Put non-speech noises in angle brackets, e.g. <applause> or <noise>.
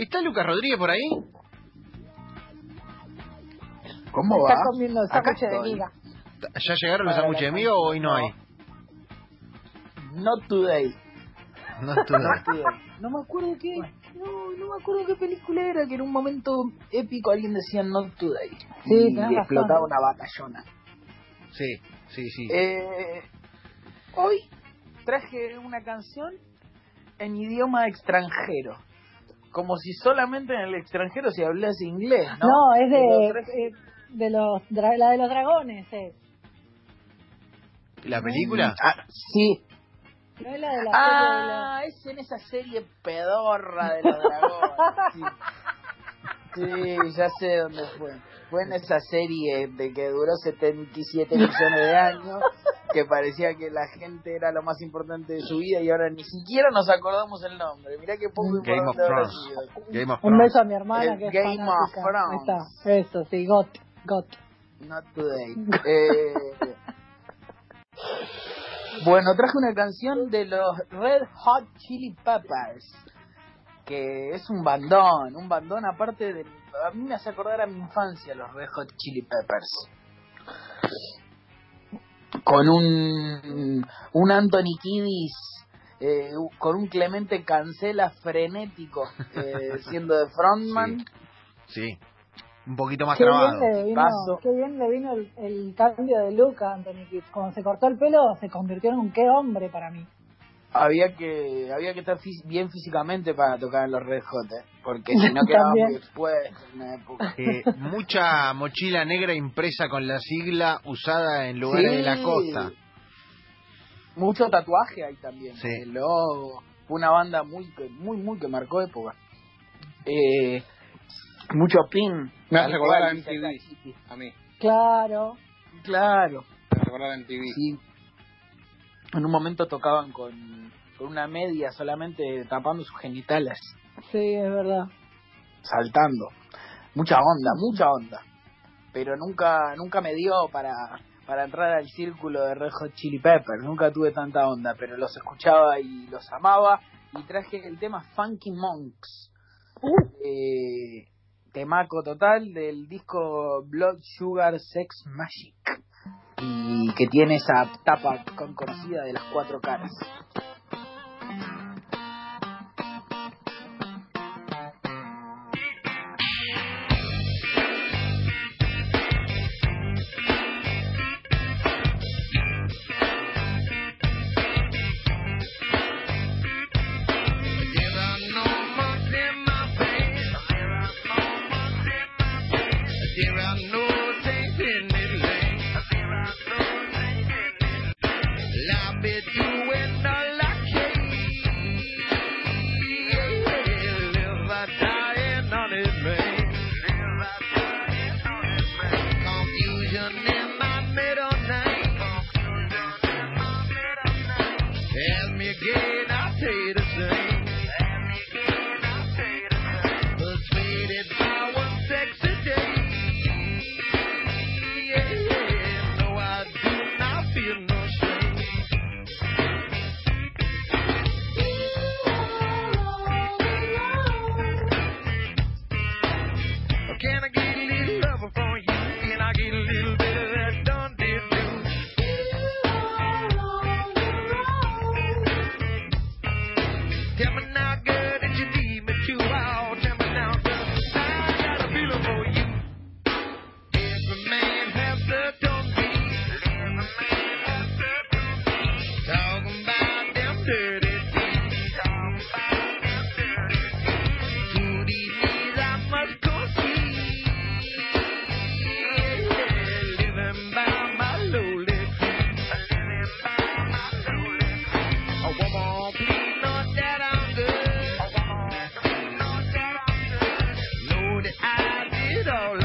¿Está Lucas Rodríguez por ahí? ¿Cómo Está va? comiendo Acá sándwich de miga. ¿Ya llegaron los sándwiches de miga o hoy no hay? Not today. No, <laughs> today. No me acuerdo qué. No, no me acuerdo qué película era, que en un momento épico alguien decía Not today. Sí, y explotaba razón. una batallona. Sí, sí, sí. Eh, hoy traje una canción en idioma extranjero. Como si solamente en el extranjero se hablase inglés, ¿no? No, es de, eh, de los dra- la de los dragones, es. ¿La película? Ah, sí. No es la de la Ah, es en esa serie pedorra de los dragones. Sí. Sí, ya sé dónde fue. Fue en esa serie de que duró 77 millones de años, que parecía que la gente era lo más importante de su vida y ahora ni siquiera nos acordamos el nombre. Mirá qué poco Game of importante habrá Thrones. sido. Game of Un beso a mi hermana El que es Game of. Thrones. Ahí está, eso, sí, got, got. Not today. Eh, bueno, traje una canción de los Red Hot Chili Peppers, que es un bandón, un bandón aparte de... A mí me hace acordar a mi infancia los Red Hot Chili Peppers. Con un, un Anthony Kiddis, eh, con un Clemente Cancela frenético, eh, <laughs> siendo de frontman. Sí. Un poquito más Qué bien, trabado. le vino, Paso. qué bien le vino el, el cambio de look a Anthony Kidd. Cuando se cortó el pelo, se convirtió en un qué hombre para mí. Había que había que estar fí- bien físicamente para tocar en los Red Hot, ¿eh? porque si no <laughs> quedaba muy expuesto en una época. Eh, mucha mochila negra impresa con la sigla usada en lugares Sí. de la costa. Mucho tatuaje ahí también. Sí. El logo. Fue una banda muy, que- muy, muy que marcó época. Eh, mucho pin. Me hace recordar a MTV. A mí. Claro. Claro. Me hace recordar a MTV. Sí. En un momento tocaban con, con una media solamente tapando sus genitales. Sí, es verdad. saltando. Mucha onda, mucha onda. Pero nunca nunca me dio para, para entrar al círculo de Red Hot Chili Peppers. Nunca tuve tanta onda, pero los escuchaba y los amaba. Y traje el tema Funky Monks. Eh, temaco total del disco Blood Sugar Sex Magic. Y que tiene esa tapa con conocida de las cuatro caras. Ask me again, I'll say the same. Ask me again, I'll say the same. But sweetie, that was sexy day. Yeah, no, I do not feel no shame. You are all alone. Can I get no,